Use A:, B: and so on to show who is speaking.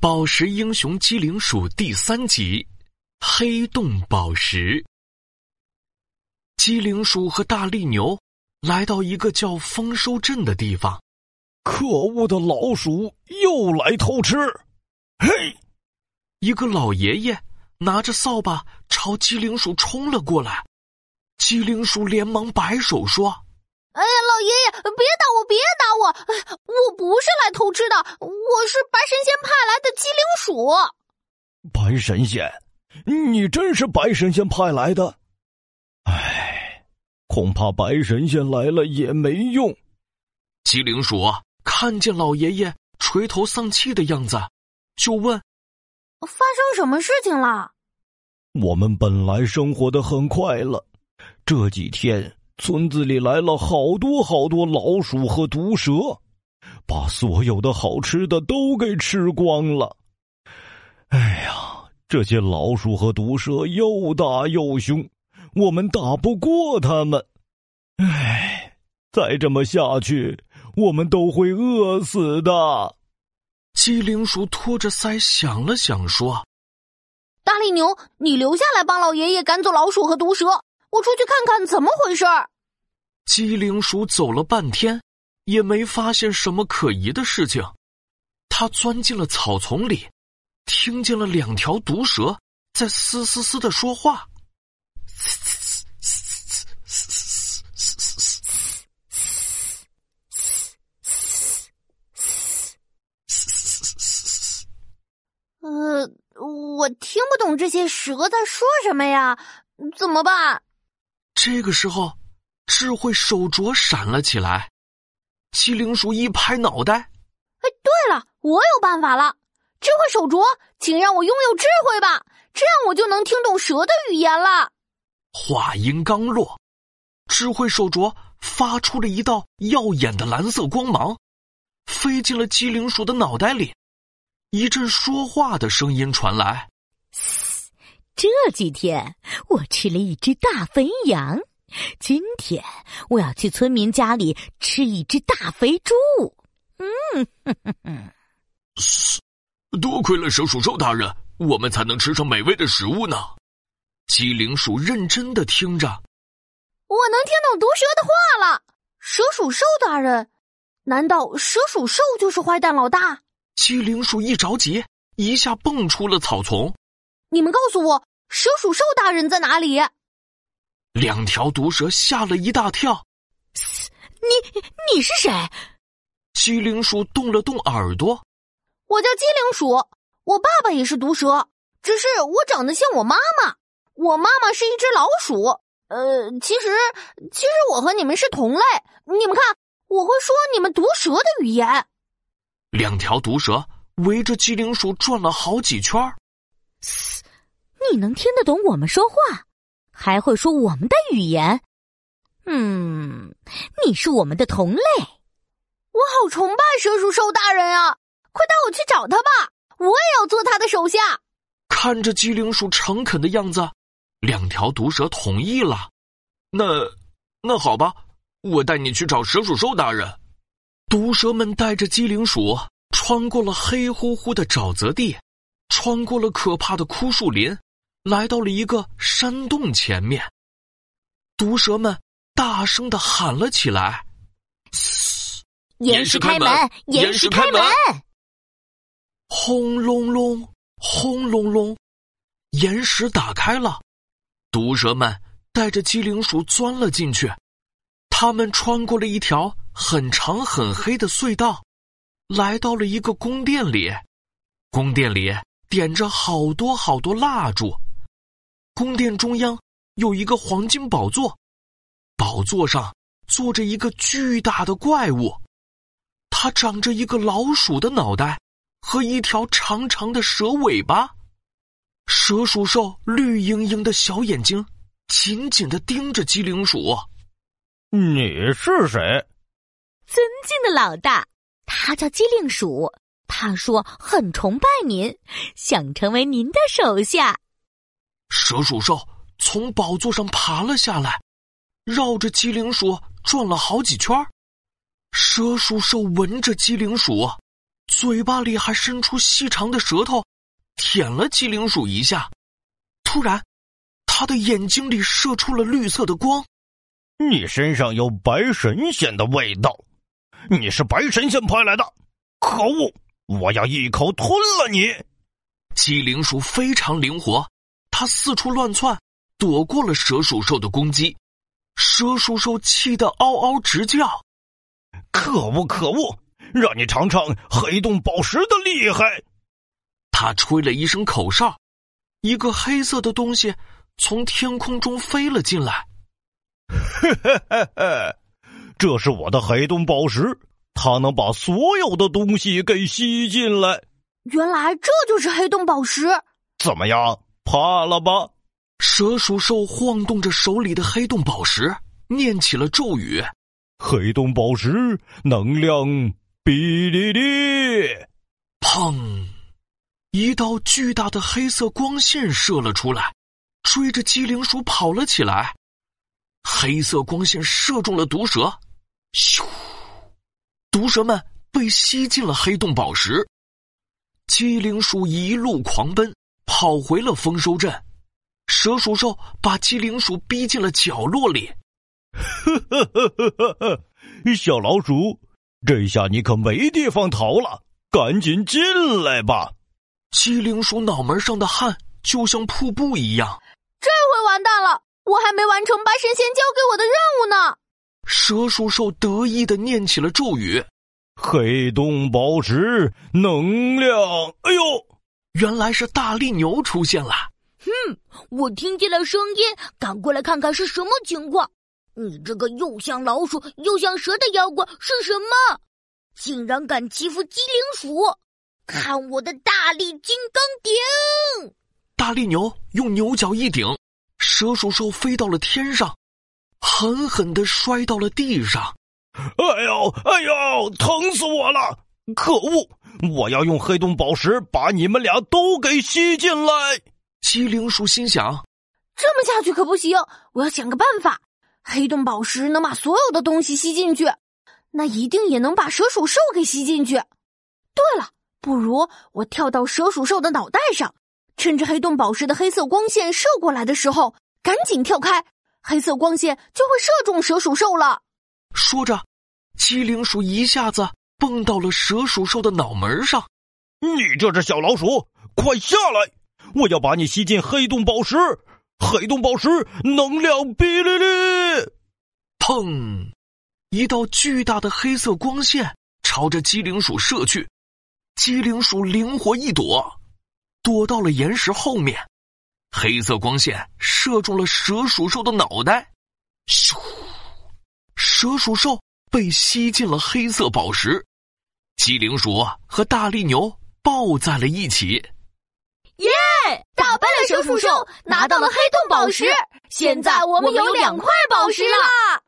A: 宝石英雄机灵鼠第三集：黑洞宝石。机灵鼠和大力牛来到一个叫丰收镇的地方。
B: 可恶的老鼠又来偷吃！嘿，
A: 一个老爷爷拿着扫把朝机灵鼠冲了过来。机灵鼠连忙摆手说：“
C: 哎呀，老爷爷，别打我，别打我！我不是来偷吃的，我是白神仙派来的机灵鼠。”
B: 白神仙，你真是白神仙派来的？唉，恐怕白神仙来了也没用。
A: 机灵鼠看见老爷爷垂头丧气的样子，就问：“
C: 发生什么事情了？”
B: 我们本来生活的很快乐。这几天，村子里来了好多好多老鼠和毒蛇，把所有的好吃的都给吃光了。哎呀，这些老鼠和毒蛇又大又凶，我们打不过他们。哎，再这么下去，我们都会饿死的。
A: 机灵鼠托着腮想了想，说：“
C: 大力牛，你留下来帮老爷爷赶走老鼠和毒蛇。”我出去看看怎么回事儿。
A: 机灵鼠走了半天，也没发现什么可疑的事情。他钻进了草丛里，听见了两条毒蛇在嘶嘶嘶的说话。
C: 呃，我听不懂这些蛇在说什么呀？怎么办？
A: 这个时候，智慧手镯闪了起来。机灵鼠一拍脑袋：“
C: 哎，对了，我有办法了！智慧手镯，请让我拥有智慧吧，这样我就能听懂蛇的语言了。”
A: 话音刚落，智慧手镯发出了一道耀眼的蓝色光芒，飞进了机灵鼠的脑袋里。一阵说话的声音传来。
D: 这几天我吃了一只大肥羊，今天我要去村民家里吃一只大肥猪。嗯，
A: 多亏了蛇鼠兽大人，我们才能吃上美味的食物呢。机灵鼠认真的听着，
C: 我能听懂毒蛇的话了。蛇鼠兽大人，难道蛇鼠兽就是坏蛋老大？
A: 机灵鼠一着急，一下蹦出了草丛。
C: 你们告诉我。蛇鼠兽大人在哪里？
A: 两条毒蛇吓了一大跳。
D: 你你是谁？
A: 机灵鼠动了动耳朵。
C: 我叫机灵鼠，我爸爸也是毒蛇，只是我长得像我妈妈。我妈妈是一只老鼠。呃，其实其实我和你们是同类。你们看，我会说你们毒蛇的语言。
A: 两条毒蛇围着机灵鼠转了好几圈儿。
D: 你能听得懂我们说话，还会说我们的语言？嗯，你是我们的同类。
C: 我好崇拜蛇鼠兽大人啊！快带我去找他吧，我也要做他的手下。
A: 看着机灵鼠诚恳的样子，两条毒蛇同意了。那那好吧，我带你去找蛇鼠兽大人。毒蛇们带着机灵鼠穿过了黑乎乎的沼泽地，穿过了可怕的枯树林。来到了一个山洞前面，毒蛇们大声的喊了起来：“
D: 岩石开门，岩石开门！”
A: 轰隆隆，轰隆隆，岩石打开了，毒蛇们带着机灵鼠钻了进去。他们穿过了一条很长很黑的隧道，来到了一个宫殿里。宫殿里点着好多好多蜡烛。宫殿中央有一个黄金宝座，宝座上坐着一个巨大的怪物，它长着一个老鼠的脑袋和一条长长的蛇尾巴，蛇鼠兽绿莹莹的小眼睛紧紧的盯着机灵鼠。
B: 你是谁？
D: 尊敬的老大，他叫机灵鼠。他说很崇拜您，想成为您的手下。
A: 蛇鼠兽从宝座上爬了下来，绕着机灵鼠转了好几圈。蛇鼠兽闻着机灵鼠，嘴巴里还伸出细长的舌头，舔了机灵鼠一下。突然，他的眼睛里射出了绿色的光。
B: 你身上有白神仙的味道，你是白神仙派来的，可恶！我要一口吞了你！
A: 机灵鼠非常灵活，它四处乱窜，躲过了蛇鼠兽的攻击。蛇鼠兽气得嗷嗷直叫：“
B: 可恶，可恶！让你尝尝黑洞宝石的厉害！”
A: 他吹了一声口哨，一个黑色的东西从天空中飞了进来。
B: 嘿嘿嘿嘿，这是我的黑洞宝石。它能把所有的东西给吸进来。
C: 原来这就是黑洞宝石。
B: 怎么样，怕了吧？
A: 蛇鼠兽晃动着手里的黑洞宝石，念起了咒语：“
B: 黑洞宝石能量哔哩哩。”
A: 砰！一道巨大的黑色光线射了出来，追着机灵鼠跑了起来。黑色光线射中了毒蛇，咻！毒蛇们被吸进了黑洞宝石，机灵鼠一路狂奔，跑回了丰收镇。蛇鼠兽把机灵鼠逼进了角落里。
B: 呵呵呵呵呵呵，小老鼠，这下你可没地方逃了，赶紧进来吧！
A: 机灵鼠脑门上的汗就像瀑布一样。
C: 这回完蛋了，我还没完成八神仙交给我的任务呢。
A: 蛇鼠兽得意的念起了咒语：“
B: 黑洞宝石能量。”哎呦，
A: 原来是大力牛出现了。
D: 哼，我听见了声音，赶过来看看是什么情况。你这个又像老鼠又像蛇的妖怪是什么？竟然敢欺负机灵鼠！看我的大力金刚顶！
A: 大力牛用牛角一顶，蛇鼠兽飞到了天上。狠狠的摔到了地上，
B: 哎呦哎呦，疼死我了！可恶，我要用黑洞宝石把你们俩都给吸进来。
A: 机灵鼠心想：
C: 这么下去可不行，我要想个办法。黑洞宝石能把所有的东西吸进去，那一定也能把蛇鼠兽给吸进去。对了，不如我跳到蛇鼠兽的脑袋上，趁着黑洞宝石的黑色光线射过来的时候，赶紧跳开。黑色光线就会射中蛇鼠兽了。
A: 说着，机灵鼠一下子蹦到了蛇鼠兽的脑门上。
B: 你这只小老鼠，快下来！我要把你吸进黑洞宝石。黑洞宝石能量哔哩哩！
A: 砰！一道巨大的黑色光线朝着机灵鼠射去。机灵鼠灵活一躲，躲到了岩石后面。黑色光线射中了蛇鼠兽的脑袋，咻！蛇鼠兽被吸进了黑色宝石，机灵鼠和大力牛抱在了一起。
C: 耶！打败了蛇鼠兽，拿到了黑洞宝石，现在我们有两块宝石了。